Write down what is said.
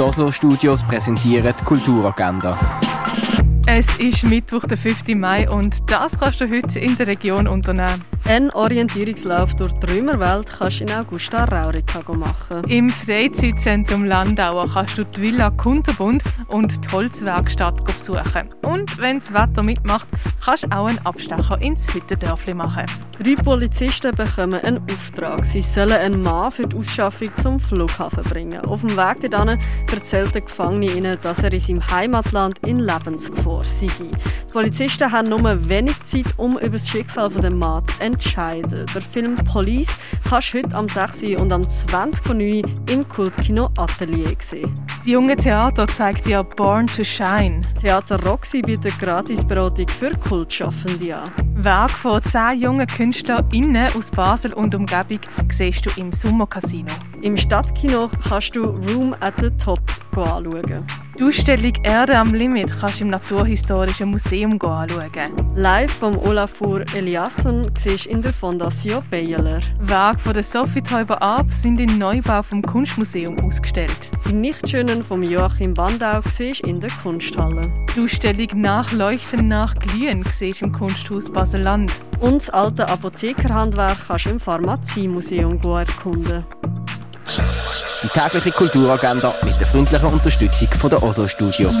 Oslo Studios präsentieren die Kulturagenda. Es ist Mittwoch, der 5. Mai und das kannst du heute in der Region unternehmen. Ein Orientierungslauf durch die Römerwelt kannst du in Augusta Raurica machen. Im Freizeitzentrum Landauer kannst du die Villa Kunterbund und die Holzwerkstatt besuchen. Und wenn das Wetter mitmacht, kannst du auch einen Abstecher ins Hüttendörfli machen. Drei Polizisten bekommen einen Auftrag. Sie sollen einen Mann für die Ausschaffung zum Flughafen bringen. Auf dem Weg dorthin erzählt der Gefangene ihnen, dass er in seinem Heimatland in Lebensgefahr sei. Die Polizisten haben nur wenig Zeit, um über das Schicksal des Mannes zu entscheiden. Der Film Police kannst du heute am 6. und am 20.09. im Kultkino Atelier sehen. Das junge Theater zeigt dir Born to Shine. Das Theater Roxy bietet Gratisberatung für Kultschaffende an. Werk von zehn jungen KünstlerInnen aus Basel und Umgebung siehst du im Sommercasino. Im Stadtkino kannst du Room at the Top anschauen. Die Ausstellung Erde am Limit kannst du im Naturhistorischen Museum anschauen. Live vom Olafur Eliasson siehst in der Fondation Beyeler. Werke von der Sophie Teuber Ab sind im Neubau vom Kunstmuseum ausgestellt. Die Nichtschönen von Joachim Bandau siehst in der Kunsthalle. Die Ausstellung Nachleuchten nach Glühen siehst du im Kunsthaus Basel-Land. Und das alte Apothekerhandwerk kannst du im Pharmaziemuseum erkunden. Die tägliche Kulturagenda mit der freundlichen Unterstützung von der Oslo Studios.